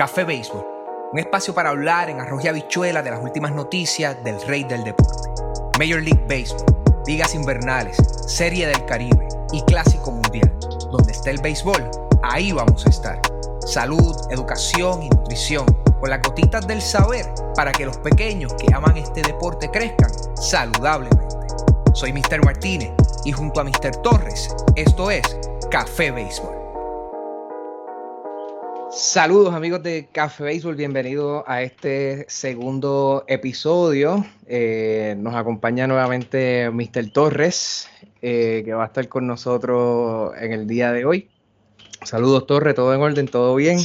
Café Béisbol, un espacio para hablar en arroz y habichuela de las últimas noticias del rey del deporte. Major League Baseball, ligas invernales, Serie del Caribe y Clásico Mundial. Donde está el béisbol, ahí vamos a estar. Salud, educación y nutrición, con las gotitas del saber para que los pequeños que aman este deporte crezcan saludablemente. Soy Mr. Martínez y junto a Mr. Torres, esto es Café Béisbol. Saludos amigos de Café Béisbol, bienvenidos a este segundo episodio. Eh, nos acompaña nuevamente Mr. Torres, eh, que va a estar con nosotros en el día de hoy. Saludos Torres, todo en orden, todo bien.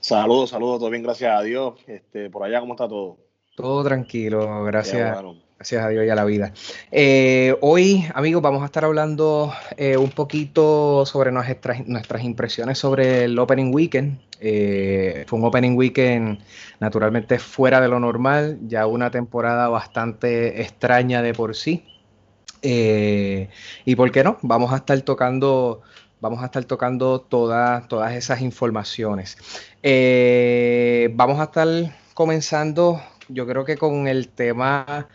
Saludos, saludos, todo bien, gracias a Dios. Este, por allá, ¿cómo está todo? Todo tranquilo, gracias. Gracias a Dios y a la vida. Eh, hoy, amigos, vamos a estar hablando eh, un poquito sobre nuestras, nuestras, impresiones sobre el Opening Weekend. Eh, fue un Opening Weekend naturalmente fuera de lo normal, ya una temporada bastante extraña de por sí. y por qué no, vamos a estar tocando, vamos a estar tocando todas, todas esas informaciones. vamos a estar comenzando, yo creo que con el tema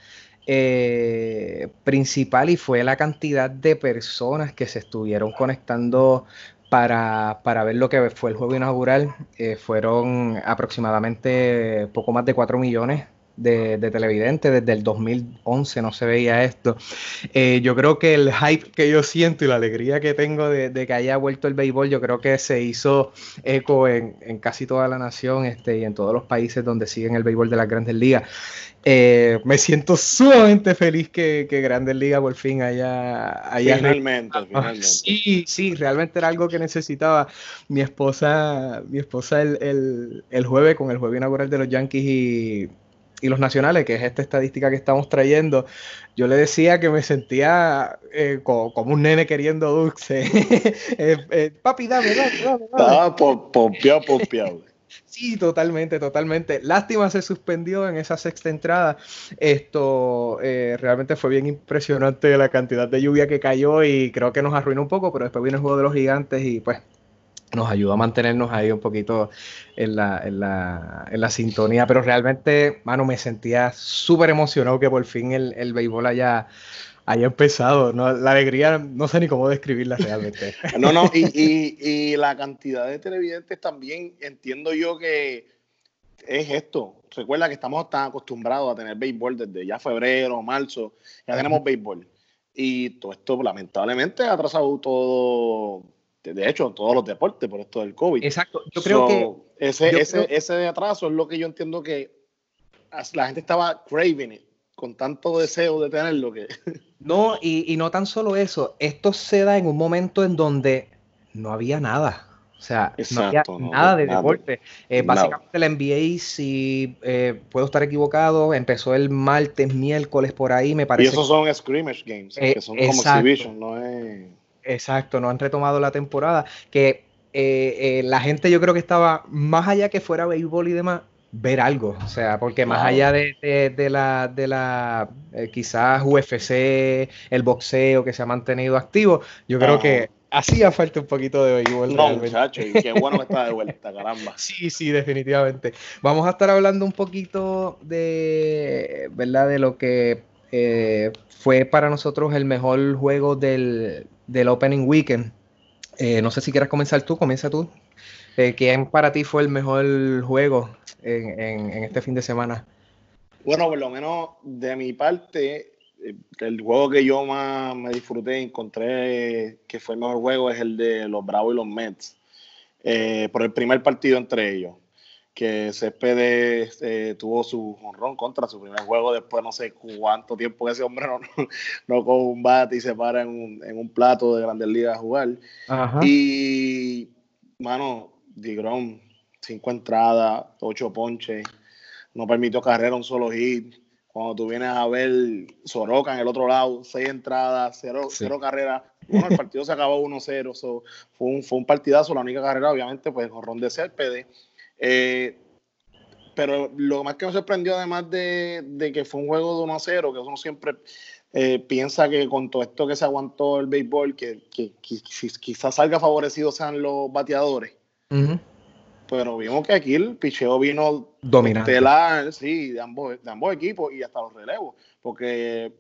eh, principal y fue la cantidad de personas que se estuvieron conectando para, ver lo que fue el juego inaugural. Eh, fueron aproximadamente poco más de 4 millones de, televidentes. Desde el 2011 no se veía esto. Eh, yo creo que el hype que yo siento y la alegría que tengo de, que haya vuelto el béisbol, yo creo que se hizo eco en, casi toda la nación este, y en todos los países donde siguen el béisbol de las grandes ligas. Eh, me siento sumamente feliz que, Grandes Ligas por fin haya... haya finalmente, finalmente. Sí, sí, realmente era algo que necesitaba mi esposa, mi esposa el, el, jueves con el jueves inaugural de los Yankees y, los nacionales, que es esta estadística que estamos trayendo, yo le decía que me sentía eh, como, un nene queriendo dulce. Eh, papi, dame, dame, dame. Estaba pompeado, pompeado. Sí, totalmente, totalmente. Lástima se suspendió en esa sexta entrada. Esto eh, realmente fue bien impresionante la cantidad de lluvia que cayó y creo que nos arruinó un poco, pero después vino el juego de los gigantes y pues nos ayudó a mantenernos ahí un poquito en la, en la, en la sintonía. Pero realmente, mano, me sentía súper emocionado que por fin el, el béisbol haya haya empezado. ¿no? La alegría, no sé ni cómo describirla realmente. no, no, y, y, y, la cantidad de televidentes también entiendo yo que es esto. Recuerda que estamos tan acostumbrados a tener béisbol desde ya febrero, marzo, ya tenemos béisbol. Y todo esto lamentablemente ha atrasado todo, de hecho, todos los deportes por esto del COVID. Exacto, yo creo que... Ese, ese, ese atraso es lo que yo entiendo que la gente estaba craving it con tanto deseo de tenerlo que... No, y, no tan solo eso, esto se da en un momento en donde no había nada. O sea, no había nada de deporte. Eh, básicamente la NBA, si eh, puedo estar equivocado, empezó el martes, miércoles por ahí, me parece. Y esos son scrimmage games, eh, que son como exhibition, no es... Exacto, no han retomado la temporada. Que la gente yo creo que estaba más allá que fuera béisbol y demás, ver algo, o sea, porque más allá de, la, de la eh, quizás UFC, el boxeo que se ha mantenido activo, yo creo que hacía falta un poquito de béisbol. No, muchacho, y qué bueno que está de vuelta, caramba. sí, sí, definitivamente. Vamos a estar hablando un poquito de, ¿verdad? De lo que eh, fue para nosotros el mejor juego del, Opening Weekend. Eh, no sé si quieras comenzar tú, comienza tú. ¿Quién para ti fue el mejor juego en, este fin de semana? Bueno, por lo menos de mi parte, eh, el juego que yo más me disfruté y encontré que fue el mejor juego es el de los Bravos y los Mets. Eh, por el primer partido entre ellos. Que Céspedes eh, tuvo su honrón contra su primer juego después no sé cuánto tiempo que ese hombre no, no, con un bate y se para en un, en un plato de Grandes Ligas a jugar. Y, mano, Digron cinco entradas, ocho ponches, no permitió carrera, un solo hit. Cuando tú vienes a ver Soroka en el otro lado, seis entradas, cero, cero carreras. Bueno, el partido se acabó 1-0, fue, un, fue un partidazo, la única carrera, obviamente, pues jorrón de Cérpedes. Eh, pero lo más que me sorprendió, además de, que fue un juego de 1 0, que uno siempre eh, piensa que con todo esto que se aguantó el béisbol, que, quizás salga favorecido sean los bateadores. pero vimos que aquí el picheo vino dominante. sí, de ambos, de ambos equipos y hasta los relevos, porque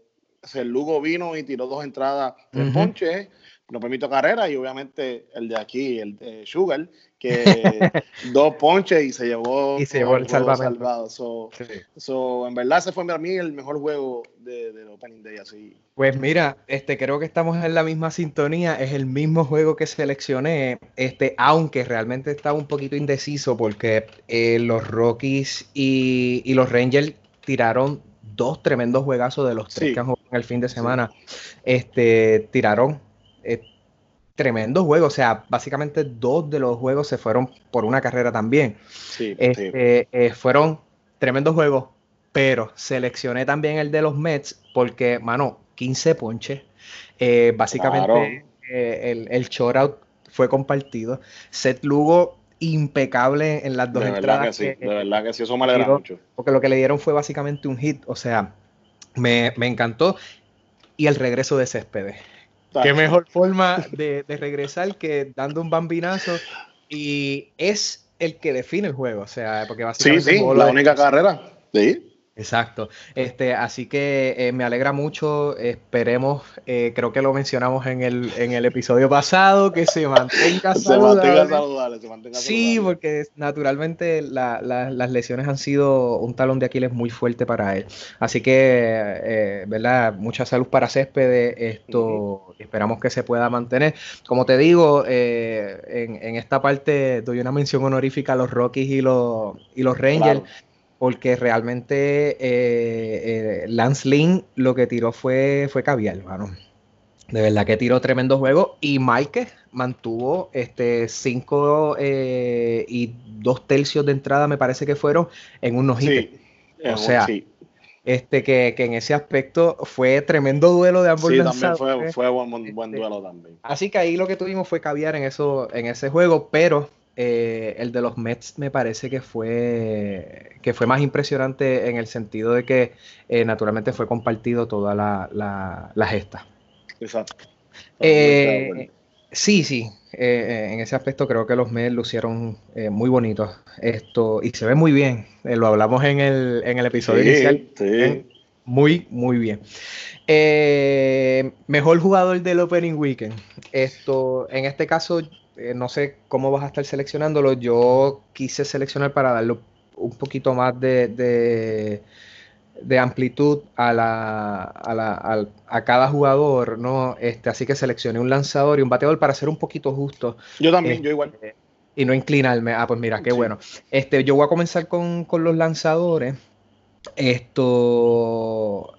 el Lugo vino y tiró dos entradas de ponche no permito carrera y obviamente el de aquí, el de Sugar, que dos ponches y se llevó, y se llevó el salvado. So, en verdad ese fue para mí el mejor juego de, del Opening Day. Así. Pues mira, este, creo que estamos en la misma sintonía. Es el mismo juego que seleccioné, este, aunque realmente estaba un poquito indeciso porque eh, los Rockies y, y los Rangers tiraron dos tremendos juegazos de los tres que han jugado en el fin de semana. Este, tiraron eh, tremendo juego. O sea, básicamente dos de los juegos se fueron por una carrera también. Sí, este, eh, fueron tremendos juegos, pero seleccioné también el de los Mets porque, mano, 15 ponches. Eh, básicamente el, el shoutout fue compartido. Seth Lugo impecable en las dos de entradas. Que sí, de verdad que sí, eso me alegra mucho. Porque lo que le dieron fue básicamente un hit, o sea, me, me encantó. Y el regreso de Céspedes. Qué mejor forma de, regresar que dando un bambinazo y es el que define el juego, o sea, porque básicamente... Sí, sí, la única carrera, sí. Exacto. Este, así que eh, me alegra mucho. Esperemos, eh, creo que lo mencionamos en el, en el episodio pasado, que se mantenga se Mantenga saludable se mantenga sí, porque naturalmente las lesiones han sido un talón de Aquiles muy fuerte para él. Así que, eh, ¿verdad? Mucha salud para Césped. Esto esperamos que se pueda mantener. Como te digo, en, en, esta parte doy una mención honorífica a los Rockies y los, y los Rangers porque realmente eh, eh, Lance Lynn lo que tiró fue, fue caviar, hermano. De verdad que tiró tremendo juego. Y Mike mantuvo este 5 eh, y dos tercios de entrada, me parece que fueron, en unos hits. o sea, este que, en ese aspecto fue tremendo duelo de ambos Sí, también fue, fue buen, buen, este, duelo también. Así que ahí lo que tuvimos fue caviar en eso, en ese juego, pero eh, el de los Mets me parece que fue, que fue más impresionante en el sentido de que eh, naturalmente fue compartido toda la, gesta. Exacto. Eh, sí, sí. en ese aspecto creo que los Mets lucieron muy bonitos. Esto, y se ve muy bien. lo hablamos en el, en el episodio inicial. Muy, muy bien. mejor jugador del Opening Weekend. Esto, en este caso, eh, no sé cómo vas a estar seleccionándolo. Yo quise seleccionar para darle un poquito más de, de, amplitud a, la, a, la, a, cada jugador, ¿no? Este, así que seleccioné un lanzador y un bateador para ser un poquito justo. Yo también, yo igual. Este, y no inclinarme. Ah, pues mira, qué bueno. Este, yo voy a comenzar con, los lanzadores. Esto.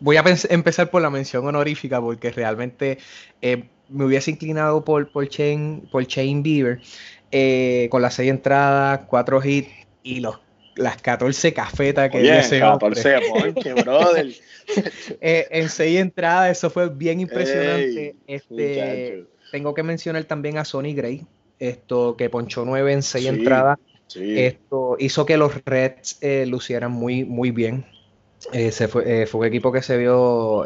Voy a empezar por la mención honorífica porque realmente eh, me hubiese inclinado por, por, Shane, por Bieber eh, con las seis entradas, cuatro hits y los, las 14 cafetas que Oye, ese 14 ponche, brother. Eh, en seis entradas, eso fue bien impresionante. este, tengo que mencionar también a Sonny Gray, esto que ponchó nueve en seis entradas. Esto hizo que los Reds eh, lucieran muy, muy bien. Fue, fue, un equipo que se vio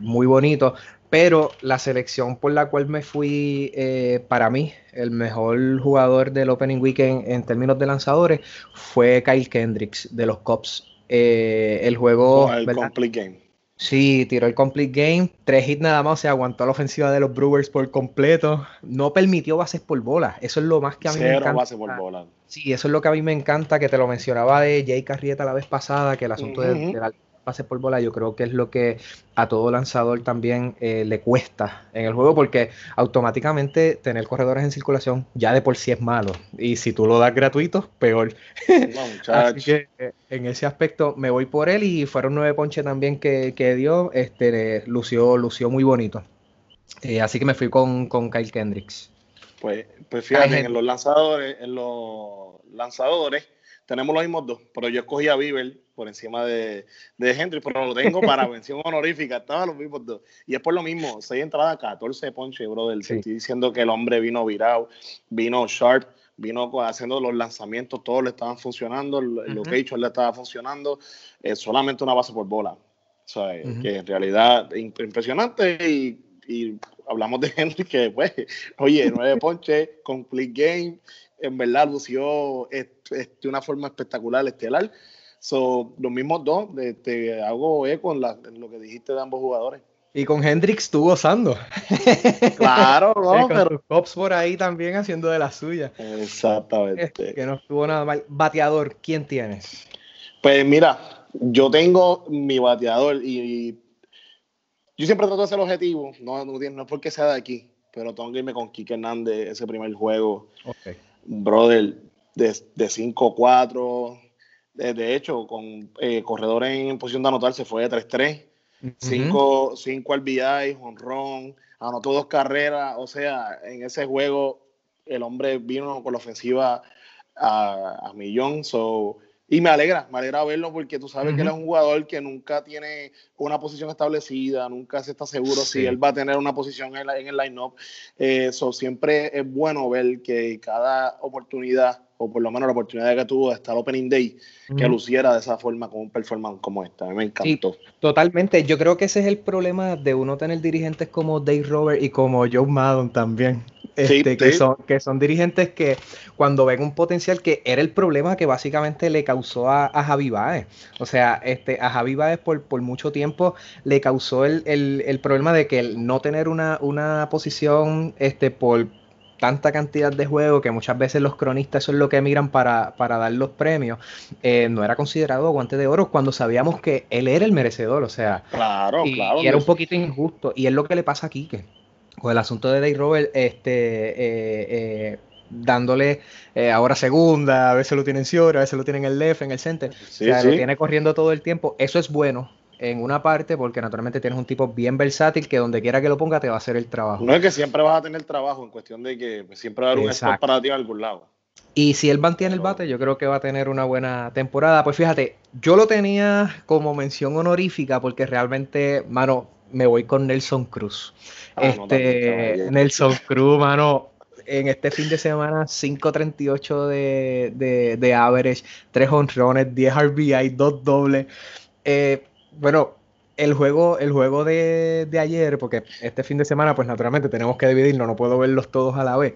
muy bonito. Pero la selección por la cual me fui, eh, para mí, el mejor jugador del Opening Weekend en términos de lanzadores fue Kyle Kendricks de los Cubs. Eh, el juego. el complete game. Sí, tiró el complete game, tres hits nada más, se aguantó la ofensiva de los Brewers por completo. No permitió bases por bola. Eso es lo más que a mí me encanta. Bases por bola. Sí, eso es lo que a mí me encanta, que te lo mencionaba de Jay Carrieta la vez pasada, que el asunto de, de la pase por bola, yo creo que es lo que a todo lanzador también eh, le cuesta en el juego, porque automáticamente tener corredores en circulación ya de por sí es malo. Y si tú lo das gratuito, peor. Así que eh, en ese aspecto me voy por él y fueron nueve ponches también que, dio. Este, lució, lució muy bonito. Eh, así que me fui con, con Kyle Kendricks. Pues, pues fíjate, en los lanzadores, en los lanzadores tenemos los mismos dos, pero yo escogí a Bieber por encima de, de Henry, pero lo tengo para mención honorífica, estaban los mismos dos. Y es por lo mismo, 6 entradas, 14 ponches, brother. Sí. Estoy diciendo que el hombre vino virado, vino sharp, vino haciendo los lanzamientos, todos le estaban funcionando, lo que he hecho le estaba funcionando, es solamente una base por bola. O sea, que en realidad impresionante y, hablamos de Henry que, pues, oye, nueve ponches, complete game, en verdad lució de una forma espectacular, estelar. So, los mismos dos, te hago eco en, lo que dijiste de ambos jugadores. Y con Hendrix estuvo gozando. Claro, ¿no? con pero... Cops por ahí también haciendo de la suya. Exactamente. Que no estuvo nada mal. Bateador, ¿quién tienes? Pues mira, yo tengo mi bateador y, yo siempre trato de ser objetivo. No, no, no, es porque sea de aquí, pero tengo que irme con Kike Hernández ese primer juego. Okay. Brother, de, de 5-4. De, hecho, con eh, corredores en posición de anotar se fue de 3-3. 5 cinco, RBI, honrón, anotó dos carreras. O sea, en ese juego el hombre vino con la ofensiva a, a millón. So, y me alegra, me alegra verlo porque tú sabes que él es un jugador que nunca tiene una posición establecida, nunca se está seguro si él va a tener una posición en, el line-up. Eso eh, siempre es bueno ver que cada oportunidad, o por lo menos la oportunidad que tuvo de estar Opening Day, que luciera de esa forma con un performance como esta. A mí me encantó. totalmente. Yo creo que ese es el problema de uno tener dirigentes como Dave Robert y como Joe Maddon también. Este, que, Son, que son dirigentes que cuando ven un potencial que era el problema que básicamente le causó a, Javi Baez. O sea, este, a Javi Baez por, por mucho tiempo le causó el, problema de que el no tener una, una posición este, por tanta cantidad de juegos que muchas veces los cronistas son lo que miran para, dar los premios, eh, no era considerado guante de oro cuando sabíamos que él era el merecedor, o sea, claro, y, claro, y era un poquito injusto, y es lo que le pasa a Quique con el asunto de Dave Robert, este, eh, eh, dándole eh, ahora segunda, a veces lo tiene en Ciora, a veces lo tiene en el left, en el center, o sea, lo tiene corriendo todo el tiempo. Eso es bueno en una parte porque naturalmente tienes un tipo bien versátil que donde quiera que lo ponga te va a hacer el trabajo. No es que siempre vas a tener trabajo, en cuestión de que siempre va a haber un spot para ti a algún lado. Y si él mantiene el bate, yo creo que va a tener una buena temporada. Pues fíjate, yo lo tenía como mención honorífica porque realmente, mano, me voy con Nelson Cruz. Ah, este, Nelson Cruz, mano, en este fin de semana 5.38 de, de, de average, 3 honrones, 10 RBI, 2 dobles. Eh, bueno, el juego, el juego de, de, ayer, porque este fin de semana, pues naturalmente tenemos que dividirlo, no puedo verlos todos a la vez.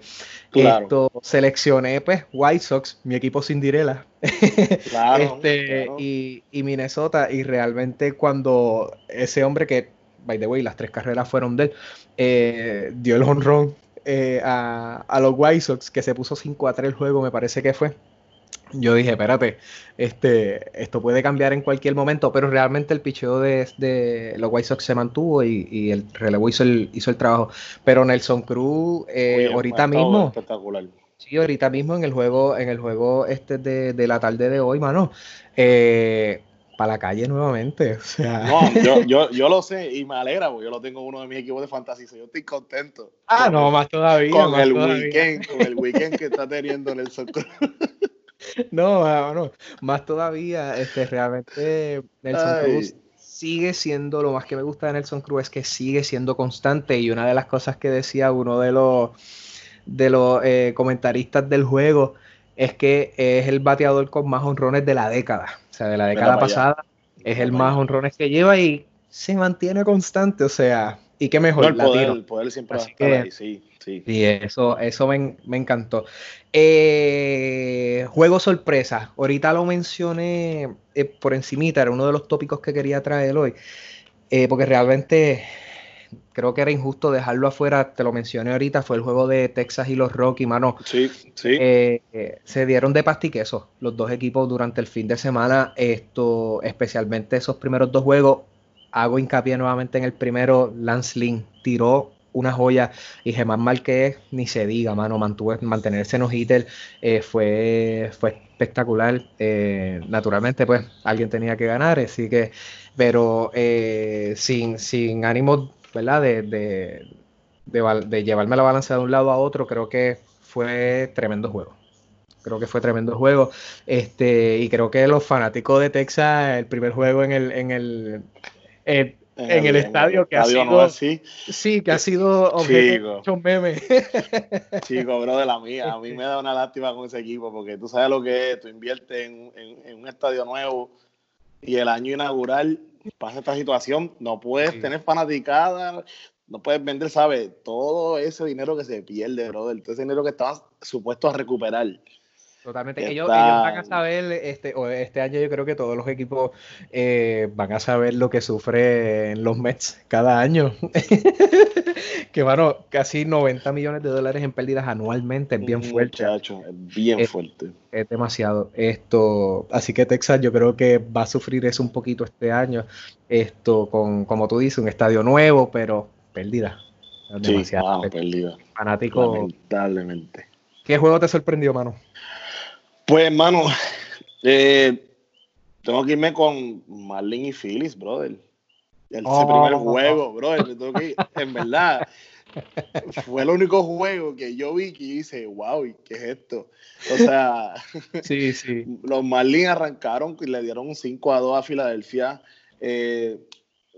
Esto, seleccioné, pues, White Sox, mi equipo Cinderella, claro, este, Y, y Minnesota, y realmente cuando ese hombre que by the way, las tres carreras fueron de él, eh, dio el honrón eh, a, los White Sox, que se puso 5 a 3 el juego, me parece que fue. Yo dije, espérate, este, esto puede cambiar en cualquier momento, pero realmente el picheo de, los White Sox se mantuvo y, el relevo hizo el, hizo el trabajo. Pero Nelson Cruz, eh, ahorita mismo. Espectacular. Sí, ahorita mismo en el juego, en el juego este de, de la tarde de hoy, mano. Eh, para la calle nuevamente. O sea. No, yo, yo, lo sé y me alegra porque yo lo tengo en uno de mis equipos de fantasía. Yo estoy contento. Ah, no, más todavía. Con el weekend, con el weekend que está teniendo Nelson Cruz. No, bueno, más todavía, este, realmente Nelson Cruz sigue siendo, lo más que me gusta de Nelson Cruz es que sigue siendo constante y una de las cosas que decía uno de los, de los eh, comentaristas del juego es que es el bateador con más honrones de la década. O sea, de la década pasada es el más honrones que lleva y se mantiene constante. O sea, y qué mejor. el, poder, el poder siempre va a estar ahí, sí. Sí, y eso, eso me, encantó. Eh, juego sorpresa. Ahorita lo mencioné eh, por encimita, era uno de los tópicos que quería traer hoy. Eh, porque realmente creo que era injusto dejarlo afuera, te lo mencioné ahorita, fue el juego de Texas y los Rocky, mano. Sí, sí. Eh, eh, se dieron de pastiqueso los dos equipos durante el fin de semana, esto, especialmente esos primeros dos juegos. Hago hincapié nuevamente en el primero, Lance Lynn tiró una joya y Germán Márquez ni se diga, mano, mantuvo mantenerse en los eh, fue, fue espectacular. naturalmente, pues alguien tenía que ganar, así que, pero sin, sin ánimo ¿verdad? De, de, de, llevarme la balanza de un lado a otro, creo que fue tremendo juego. Creo que fue tremendo juego. Este, y creo que los fanáticos de Texas, el primer juego en el, en el, en, el, estadio que ha sido sí. que ha sido objeto de memes. Chico, bro, de la mía. A mí me da una lástima con ese equipo porque tú sabes lo que es, tú inviertes en, en un estadio nuevo y el año inaugural pasa esta situación, no puedes tener fanaticada, no puedes vender, ¿sabes? Todo ese dinero que se pierde, brother, todo ese dinero que estabas supuesto a recuperar. Totalmente. Ellos, van a saber, este, este año yo creo que todos los equipos eh, van a saber lo que sufren los Mets cada año. que bueno, casi 90 millones de dólares en pérdidas anualmente, es bien fuerte. Muchacho, es bien fuerte. Es demasiado. Esto, así que Texas yo creo que va a sufrir eso un poquito este año. Esto con, como tú dices, un estadio nuevo, pero pérdida. Demasiado. Sí, pérdida. Fanático. Lamentablemente. ¿Qué juego te sorprendió, mano? Pues, hermano, eh, tengo que irme con Marlin y Phyllis, brother. El oh. primer juego, brother. Tengo que en verdad, fue el único juego que yo vi que hice, wow, ¿qué es esto? O sea, sí, sí. los Marlins arrancaron y le dieron un 5 a 2 a Filadelfia. Eh,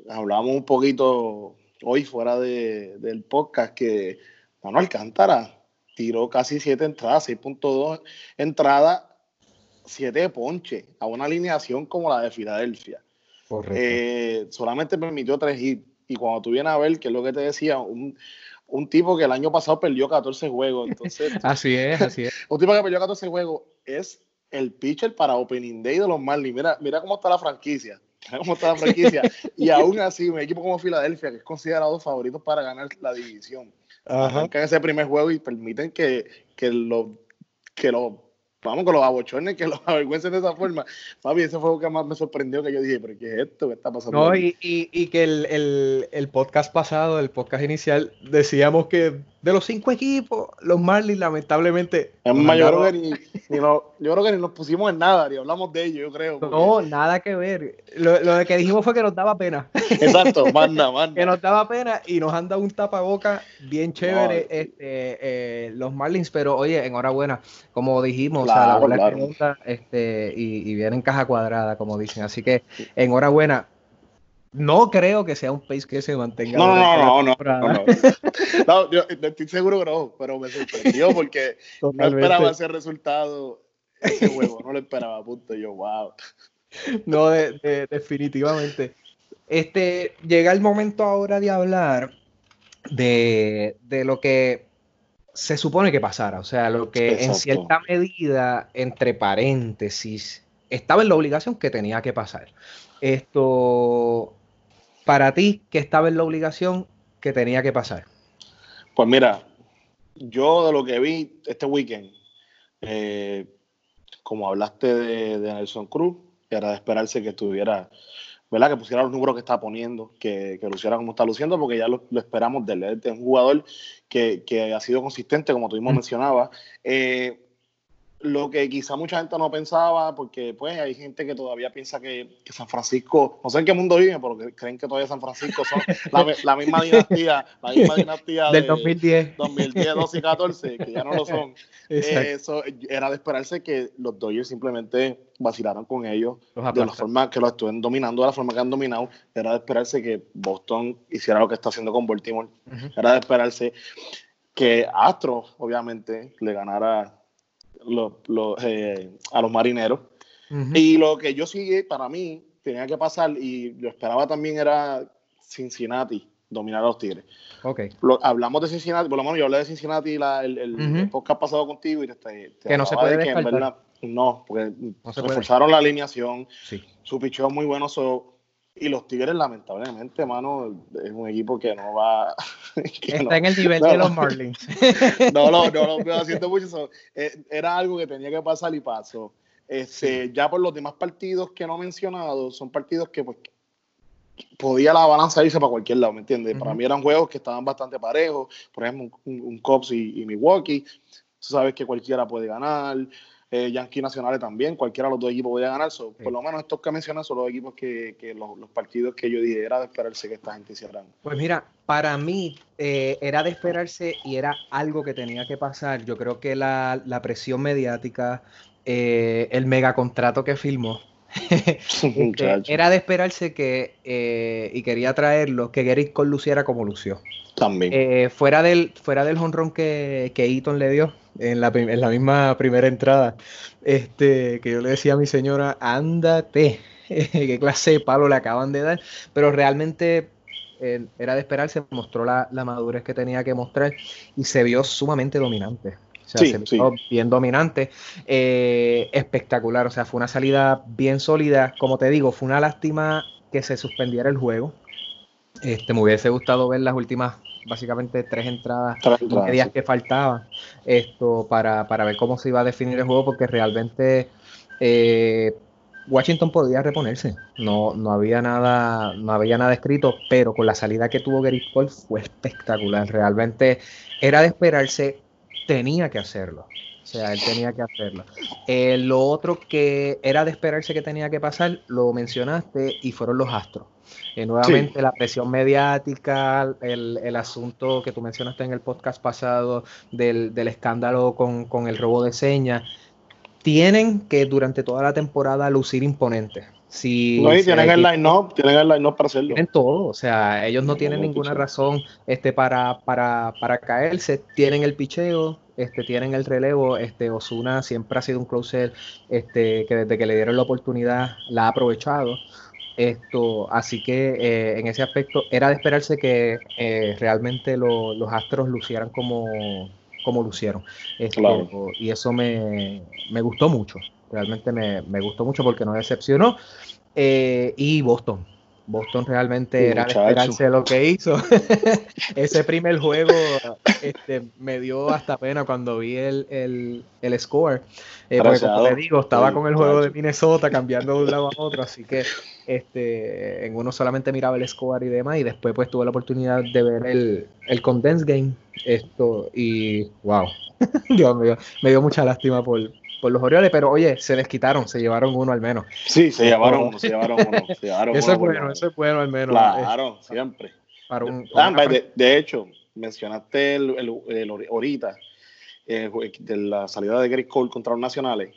hablamos un poquito hoy fuera de, del podcast que Mano Alcántara tiró casi 7 entradas, 6.2 entradas, 7 de ponche, a una alineación como la de Filadelfia. Eh, solamente permitió 3 hits. Y cuando tú vienes a ver, que es lo que te decía, un, un tipo que el año pasado perdió 14 juegos. Entonces, así es, así es. Un tipo que perdió 14 juegos es el pitcher para Opening Day de los Marlins. Mira, mira cómo está la franquicia. Mira cómo está la franquicia. y aún así, un equipo como Filadelfia, que es considerado favorito para ganar la división, arrancan ese primer juego y permiten que, que lo que lo vamos con los abochones que los avergüencen de esa forma. Fabi, ese fue lo que más me sorprendió que yo dije, pero ¿qué es esto? ¿Qué está pasando? No, y, y, y, que el, el, el, podcast pasado, el podcast inicial, decíamos que de los cinco equipos, los Marlins lamentablemente... Es mayor que ni, ni yo creo que ni nos pusimos en nada, ni hablamos de ello, yo creo. No, nada que ver. Lo, lo, que dijimos fue que nos daba pena. Exacto, manda, manda. que nos daba pena y nos han dado un tapaboca bien chévere este, eh, los Marlins, pero oye, enhorabuena, como dijimos, a la bola pregunta este, y, y viene en caja cuadrada, como dicen. Así que enhorabuena no creo que sea un pace que se mantenga. No, no, no, no, no, no. yo estoy seguro que no, pero me sorprendió porque no esperaba ese resultado, ese juego, no lo esperaba, punto. Yo, wow. No, definitivamente. Este, llega el momento ahora de hablar de, de, lo que se supone que pasara, o sea, lo que en cierta medida, entre paréntesis, estaba en la obligación que tenía que pasar. Esto, para ti que estaba en la obligación que tenía que pasar? Pues mira, yo de lo que vi este weekend, eh, como hablaste de, Nelson Cruz, era de esperarse que estuviera, ¿verdad? Que pusiera los números que está poniendo, que, que luciera como está luciendo, porque ya lo, esperamos de él. Es un jugador que, ha sido consistente, como tú mismo mm. mencionabas. Eh, lo que quizá mucha gente no pensaba, porque pues hay gente que todavía piensa que, San Francisco, no sé en qué mundo viven, pero creen que todavía San Francisco son la, misma dinastía, la misma dinastía del 2010. 2010, 12 y 14, que ya no lo son. eso era de esperarse que los Dodgers simplemente vacilaran con ellos de la forma que lo estuvieron dominando, de la forma que han dominado. Era de esperarse que Boston hiciera lo que está haciendo con Baltimore. Era de esperarse que Astro, obviamente, le ganara eh, a los marineros. Y lo que yo sí, para mí, tenía que pasar, y lo esperaba también, era Cincinnati dominar a los Tigres. Okay. hablamos de Cincinnati, por lo menos yo hablé de Cincinnati la, el, el, podcast pasado contigo y te, que no se puede que no, porque reforzaron la alineación, sí. su picheo muy bueno, y los Tigres, lamentablemente, mano, es un equipo que no va. Está en el nivel de los Marlins. no, no, no, no, haciendo mucho eso. Eh, era algo que tenía que pasar y pasó. Este, Ya por los demás partidos que no he mencionado, son partidos que pues podía la balanza irse para cualquier lado, ¿me entiendes? Para mí eran juegos que estaban bastante parejos, por ejemplo, un, un y, y Milwaukee, tú sabes que cualquiera puede ganar eh, Yankee Nacionales también, cualquiera de los dos equipos podía ganar. Por lo menos estos que mencioné son los equipos que, que los, partidos que yo dije era de esperarse que esta gente hicieran. Pues mira, para mí eh, era de esperarse y era algo que tenía que pasar. Yo creo que la, la presión mediática, eh, el megacontrato que firmó, este, era de esperarse que, eh, y quería traerlo, que Gary Cole luciera como lució. También. fuera del, fuera del honrón que, que Eaton le dio en la, en la misma primera entrada, este, que yo le decía a mi señora, ándate, qué clase de palo le acaban de dar, pero realmente era de esperarse, mostró la, madurez que tenía que mostrar y se vio sumamente dominante. O sea, se vio bien dominante, eh, espectacular. O sea, fue una salida bien sólida. Como te digo, fue una lástima que se suspendiera el juego. Este, me hubiese gustado ver las últimas, básicamente tres entradas, medias que faltaban, esto para, ver cómo se iba a definir el juego, porque realmente eh, Washington podía reponerse. No, no había nada, no había nada escrito, pero con la salida que tuvo Gary Cole fue espectacular. Realmente era de esperarse, tenía que hacerlo. O sea, él tenía que hacerlo. Eh, lo otro que era de esperarse que tenía que pasar, lo mencionaste, y fueron los astros. Eh, nuevamente la presión mediática, el, asunto que tú mencionaste en el podcast pasado del, escándalo con, con, el robo de señas tienen que durante toda la temporada lucir imponentes. Si, no, y tienen el line-up, tienen el line-up para hacerlo. Tienen todo, o sea, ellos no, tienen ninguna razón este, para, para, para caerse, tienen el picheo, este, tienen el relevo, este, Osuna siempre ha sido un closer este, que desde que le dieron la oportunidad la ha aprovechado. Esto, así que eh, en ese aspecto era de esperarse que eh, realmente los Astros lucieran como, como lucieron. Este, y eso me, gustó mucho, realmente me, gustó mucho porque no decepcionó. Eh, y Boston, Boston realmente era de esperarse lo que hizo. Ese primer juego este, me dio hasta pena cuando vi el, el, score. Eh, porque como te digo, estaba con el juego de Minnesota cambiando de un lado a otro, así que este, en uno solamente miraba el score y demás, y después pues tuve la oportunidad de ver el, el condensed game. Esto, y wow, Dios mío, me dio mucha lástima por, por los Orioles, pero oye, se les quitaron, se llevaron uno al menos. Sí, se llevaron uno, se llevaron uno. eso es bueno, eso es bueno al menos. Claro, siempre. Ah, de, hecho, mencionaste el, el, ahorita eh, de la salida de Gary Cole contra los nacionales,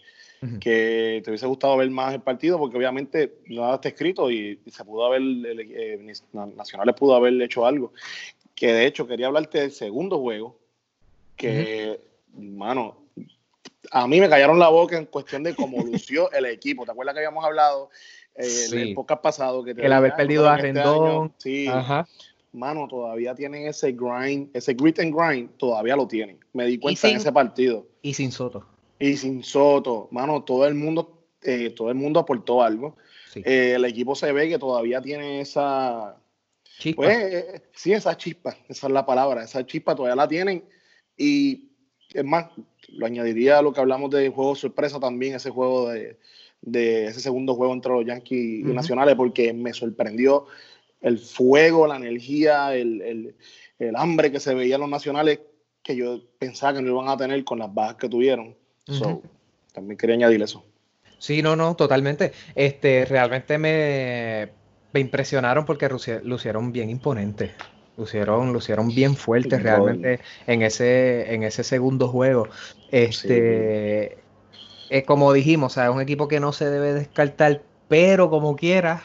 que te hubiese gustado ver más el partido, porque obviamente nada está escrito y, se pudo haber, eh, Nacionales pudo haber hecho algo. Que de hecho quería hablarte del segundo juego, que, mano, a mí me callaron la boca en cuestión de cómo lució el equipo. ¿Te acuerdas que habíamos hablado eh, en el podcast pasado? Que el haber perdido a este Rendón. sí. Mano, todavía tienen ese grind, ese grit and grind, todavía lo tienen. Me di cuenta en ese partido. Y sin Soto. Y sin Soto. Mano, todo el mundo, eh, todo el mundo aportó algo. Eh, el equipo se ve que todavía tiene esa. Chispa. Pues, sí, esa chispa, esa es la palabra. Esa chispa todavía la tienen. Y es más, lo añadiría a lo que hablamos de juego sorpresa también, ese juego de, ese segundo juego entre los Yankees y Nacionales, porque me sorprendió el fuego, la energía, el, hambre que se veía en los Nacionales, que yo pensaba que no iban a tener con las bajas que tuvieron. también quería añadir eso. Sí, no, no, totalmente. Este, realmente me, me impresionaron porque lucieron bien imponentes lucieron, lucieron bien fuertes realmente en ese, en ese segundo juego. Este, es como dijimos, es un equipo que no se debe descartar, pero como quiera,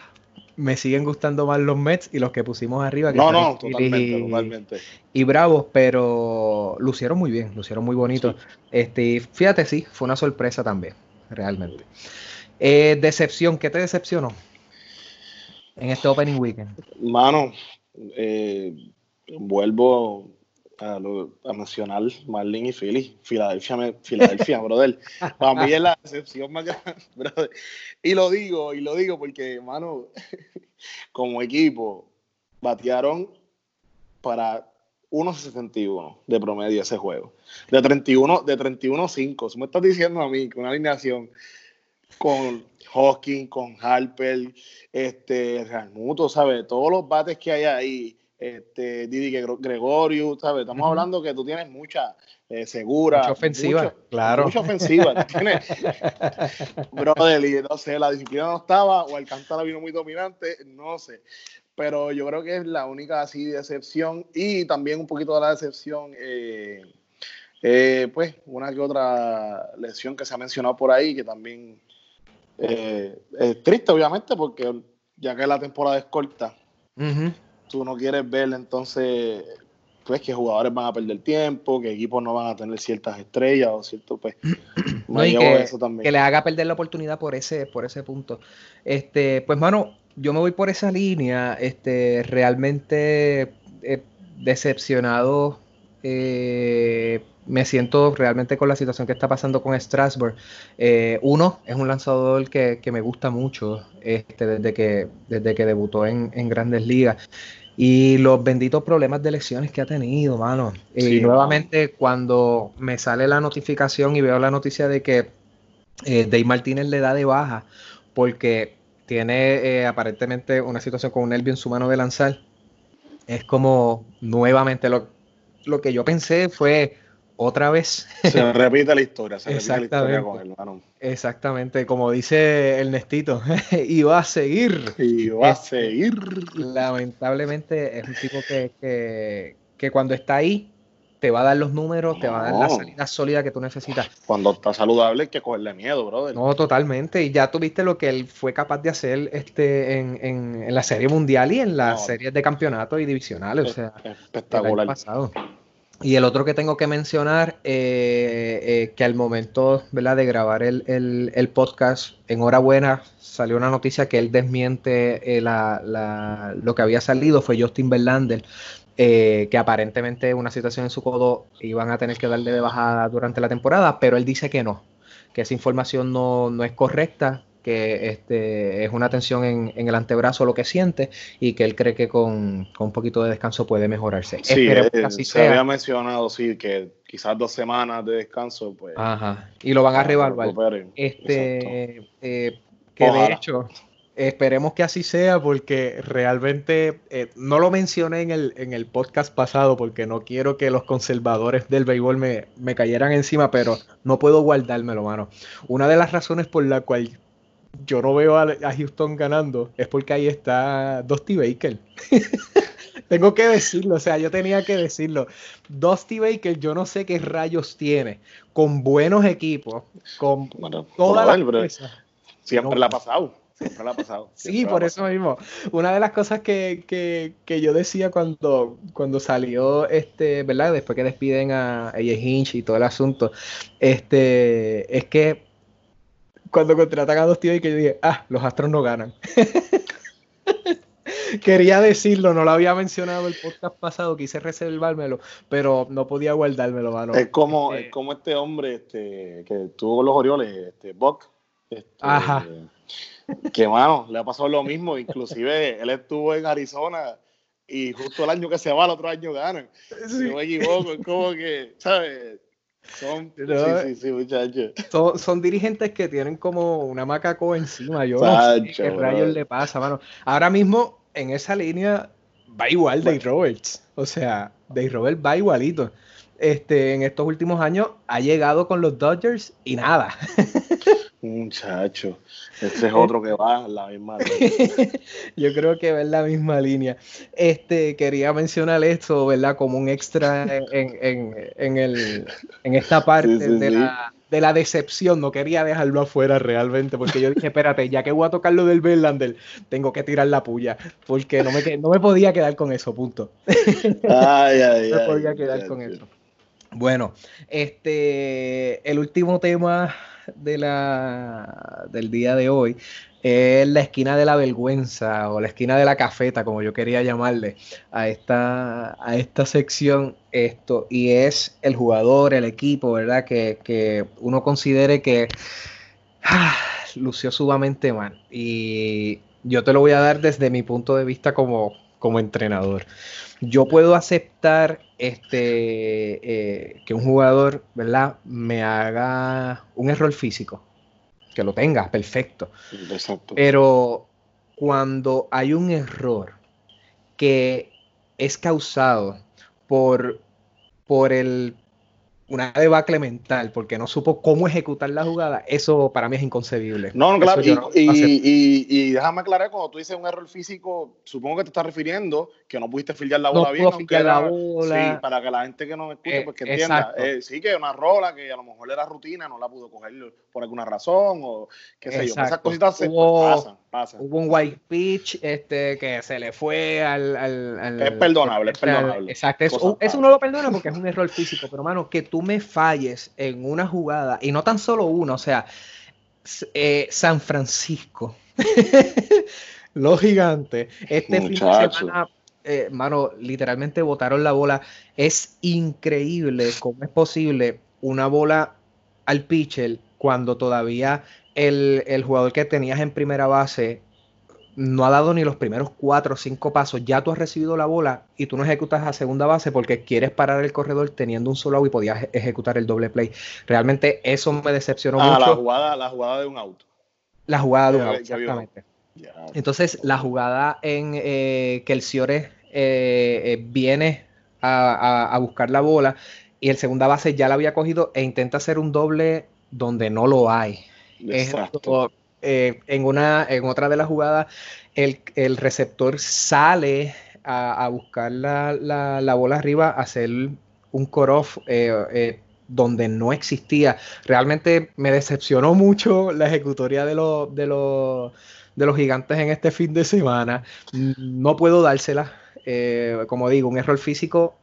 me siguen gustando más los Mets y los que pusimos arriba. no, no, totalmente, totalmente. Y bravos, pero lucieron muy bien, lucieron muy bonitos. Este, fíjate, sí, fue una sorpresa también, realmente. Eh, decepción, ¿qué te decepcionó en este opening weekend? Mano, eh, vuelvo a, lo, a, mencionar Marlin y Philly, Filadelfia, Filadelfia, brother. Para mí es la decepción más grande, brother. Y lo digo, y lo digo porque, hermano, como equipo, batearon para 1.61 de promedio ese juego. De 31, de 31.5. Si me estás diciendo a mí que una alineación con Hawking, con Harper, este, Realmuto, ¿sabes? Todos los bates que hay ahí, este, Didi Gregorio, ¿sabes? Estamos hablando que tú tienes mucha eh, segura. Mucha ofensiva, claro. Mucha ofensiva. tienes, brother, no sé, la disciplina no estaba, o Alcántara vino muy dominante, no sé. Pero yo creo que es la única así decepción y también un poquito de la decepción. Eh, eh, pues una que otra lesión que se ha mencionado por ahí, que también eh, es triste, obviamente, porque ya que la temporada es corta, tú no quieres ver entonces pues que jugadores van a perder tiempo, que equipos no van a tener ciertas estrellas o cierto, pues que, eso también. que le haga perder la oportunidad por ese, por ese punto. Este, pues mano, yo me voy por esa línea, este, realmente eh, decepcionado. Eh, me siento realmente con la situación que está pasando con Strasbourg. Eh, uno, es un lanzador que, me gusta mucho este, desde, que, desde que debutó en, grandes ligas. Y los benditos problemas de elecciones que ha tenido, mano. y nuevamente, cuando me sale la notificación y veo la noticia de que eh, Dave Martínez le da de baja porque tiene eh, aparentemente una situación con un nervio en su mano de lanzar, es como nuevamente lo, lo que yo pensé fue otra vez. Se repite la historia, se repite la historia con él, Exactamente, como dice el Nestito, y va a seguir. Y va a seguir. Lamentablemente es un tipo que, que, cuando está ahí te va a dar los números, te va a dar la salida sólida que tú necesitas. Cuando está saludable hay que cogerle miedo, brother. No, totalmente. Y ya tuviste lo que él fue capaz de hacer este, en, en, la serie mundial y en las series de campeonato y divisionales. O sea, espectacular. pasado. Y el otro que tengo que mencionar, eh, eh, que al momento de grabar el, podcast, enhorabuena, salió una noticia que él desmiente eh, lo que había salido, fue Justin Verlander, que aparentemente una situación en su codo iban a tener que darle de bajada durante la temporada, pero él dice que no, que esa información no, no es correcta, que este, es una tensión en, el antebrazo lo que siente y que él cree que con, un poquito de descanso puede mejorarse. Sí, eh, se había mencionado, sí, que quizás dos semanas de descanso, pues... Ajá, y lo van a revaluar. Este, eh, que de hecho, esperemos que así sea porque realmente eh, no lo mencioné en el, en el podcast pasado porque no quiero que los conservadores del béisbol me, me cayeran encima, pero no puedo guardármelo, mano. Una de las razones por la cual yo no veo a, Houston ganando, es porque ahí está Dusty Baker. Tengo que decirlo, o sea, yo tenía que decirlo. Dusty Baker, yo no sé qué rayos tiene, con buenos equipos, con toda la Siempre la ha pasado. Siempre la ha pasado. sí, por eso mismo. Una de las cosas que, que, que, yo decía cuando, cuando salió, este, ¿verdad? Después que despiden a AJ Hinch y todo el asunto, este, es que cuando contratan a dos tíos y que yo dije, ah, los Astros no ganan. Quería decirlo, no lo había mencionado el podcast pasado, quise reservármelo, pero no podía guardármelo, mano. Es como, este, es como este hombre este, que tuvo con los Orioles, este, Buck. Este, Ajá. Que, mano, le ha pasado lo mismo. Inclusive, él estuvo en Arizona y justo el año que se va, el otro año ganan. Si no me equivoco, es como que, ¿sabes? Son, Son, dirigentes que tienen como una macaco encima. Yo no sé qué rayos le pasa, mano. Ahora mismo, en esa línea, va igual Dave Roberts. O sea, Dave Roberts va igualito. Este, en estos últimos años ha llegado con los Dodgers y nada. Muchacho, ese es otro que va en la misma línea. Yo creo que va en la misma línea. Este, quería mencionar esto, ¿verdad? Como un extra en, el, en esta parte de, La, decepción. No quería dejarlo afuera realmente, porque yo dije, espérate, ya que voy a tocar lo del Verlander, tengo que tirar la puya, porque no me, no me podía quedar con eso, punto. Ay, ay, no me podía quedar con eso. Bueno, este, el último tema de la, del día de hoy es la esquina de la vergüenza o la esquina de la cafeta, como yo quería llamarle a esta, a esta sección. Esto, y es el jugador, el equipo, ¿verdad? Que, uno considere que ah, lució sumamente mal. Y yo te lo voy a dar desde mi punto de vista como, como entrenador. Yo puedo aceptar este, eh, que un jugador, ¿verdad?, me haga un error físico. Que lo tenga, perfecto. Exacto. Pero cuando hay un error que es causado por, por el una debacle mental porque no supo cómo ejecutar la jugada, eso para mí es inconcebible. No, claro, y, déjame aclarar, cuando tú dices un error físico, supongo que te estás refiriendo que no pudiste fillar la bola bien. la bola. Sí, para que la gente que no me escuche, pues que entienda. Eh, sí, que una rola que a lo mejor era rutina, no la pudo coger por alguna razón, o qué sé yo. Esas cositas se, pasan, pasan. Hubo un white pitch este, que se le fue al... al, es perdonable, es perdonable. Exacto, eso, eso uno lo perdona porque es un error físico, pero mano, que tú me falles en una jugada, y no tan solo una, o sea, eh, San Francisco. los gigantes, este fin de semana, eh, mano, literalmente botaron la bola. Es increíble cómo es posible una bola al pitcher cuando todavía el, el jugador que tenías en primera base no ha dado ni los primeros cuatro o cinco pasos, ya tú has recibido la bola y tú no ejecutas a segunda base porque quieres parar el corredor teniendo un solo out y podías ejecutar el doble play. Realmente eso me decepcionó ah, mucho. La jugada, la jugada de un auto. La jugada de un auto, exactamente. Entonces, la jugada en eh, que el Ciore eh, eh, viene a, buscar la bola y el segunda base ya la había cogido e intenta hacer un doble donde no lo hay. Exacto. Eh, en, una, en otra de las jugadas, el, receptor sale a, buscar la, bola arriba, a hacer un cut-off donde no existía. Realmente me decepcionó mucho la ejecutoria de, los de, de los gigantes en este fin de semana. No puedo dársela. como digo, un error físico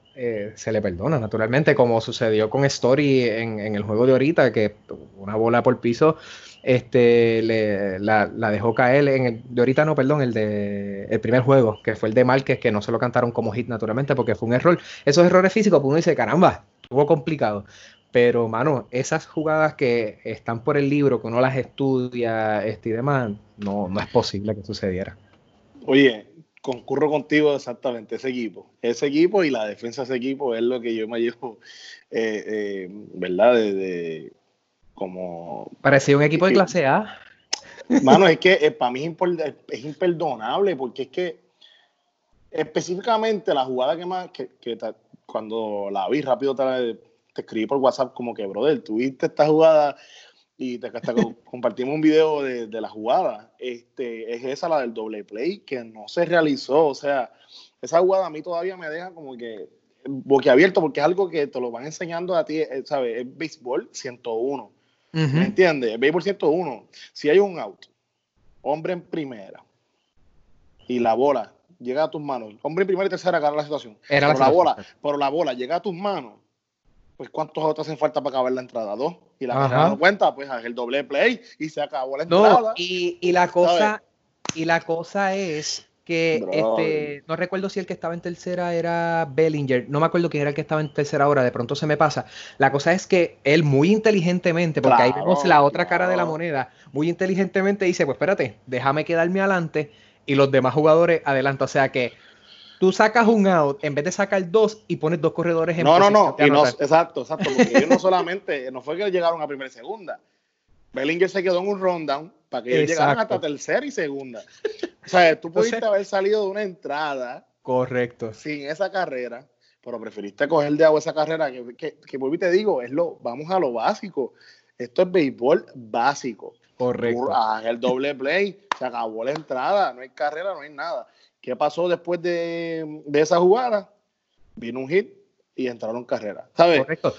se le perdona, naturalmente, como sucedió con Story en, en, el juego de ahorita, que una bola por piso este, le, la, dejó caer en el, de ahorita no, perdón, el de el primer juego, que fue el de Márquez, que no se lo cantaron como hit naturalmente porque fue un error. Esos errores físicos, pues uno dice, caramba, estuvo complicado. Pero, mano, esas jugadas que están por el libro, que uno las estudia este, y demás, no, no es posible que sucediera. Oye, concurro contigo exactamente, ese equipo. Ese equipo y la defensa de ese equipo es lo que yo me llevo, eh, eh, ¿verdad? de, como... Parecía un equipo de clase A. Mano, es que eh, para mí es, imperdonable porque es que específicamente la jugada que más, que, cuando la vi rápido te, escribí por WhatsApp como que, brother, tuviste esta jugada y te, compartimos un video de, la jugada, este, es esa la del doble play que no se realizó, o sea, esa jugada a mí todavía me deja como que boquiabierto porque es algo que te lo van enseñando a ti, eh, ¿sabes? Es béisbol 101 ¿Me entiendes? El béisbol 101. Si hay un auto, hombre en primera, y la bola llega a tus manos, hombre en primera y tercera gana la situación. Era pero, la, bola, pero la bola llega a tus manos, pues ¿cuántos autos hacen falta para acabar la entrada? Dos. Y la carrera no cuenta, pues el doble play y se acabó la entrada. y, y la cosa, y la cosa es que este, no recuerdo si el que estaba en tercera era Bellinger, no me acuerdo quién era el que estaba en tercera hora, de pronto se me pasa. La cosa es que él muy inteligentemente, porque ahí vemos la otra cara de la moneda, muy inteligentemente dice, pues espérate, déjame quedarme adelante y los demás jugadores adelante. O sea que tú sacas un out en vez de sacar dos y pones dos corredores en No, no, no, exacto, exacto, porque ellos no solamente, no fue que llegaron a primera y segunda. Bellinger se quedó en un rundown para que ellos llegaran hasta tercera y segunda. O sea, tú pudiste haber salido de una entrada. Correcto. Sin esa carrera, pero preferiste coger de agua esa carrera que, que, que y te digo, es lo, vamos a lo básico. Esto es béisbol básico. Correcto. Haz el doble play, se acabó la entrada, no hay carrera, no hay nada. ¿Qué pasó después de, de esa jugada? Vino un hit y entraron carrera. ¿Sabes? Correcto.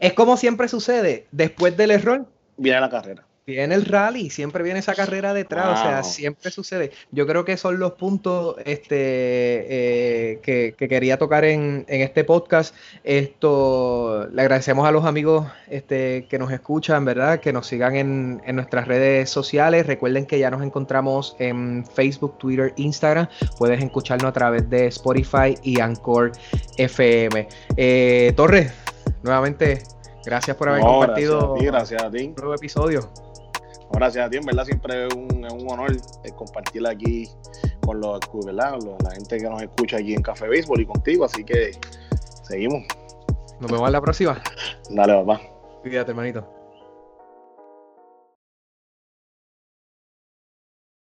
Es como siempre sucede, después del error, viene la carrera viene el rally, siempre viene esa carrera detrás, o sea, siempre sucede. Yo creo que son los puntos este, eh, que, quería tocar en, este podcast. Esto le agradecemos a los amigos este, que nos escuchan, ¿verdad? Que nos sigan en, nuestras redes sociales. Recuerden que ya nos encontramos en Facebook, Twitter, Instagram. Puedes escucharnos a través de Spotify y Anchor FM. Eh, Torres, nuevamente. Gracias por haber compartido gracias a ti. un nuevo episodio gracias a ti, en verdad siempre es un, honor eh, compartir aquí con los, ¿verdad? la gente que nos escucha aquí en Café Béisbol y contigo, así que seguimos. Nos vemos en la próxima. Dale, papá. Cuídate, hermanito.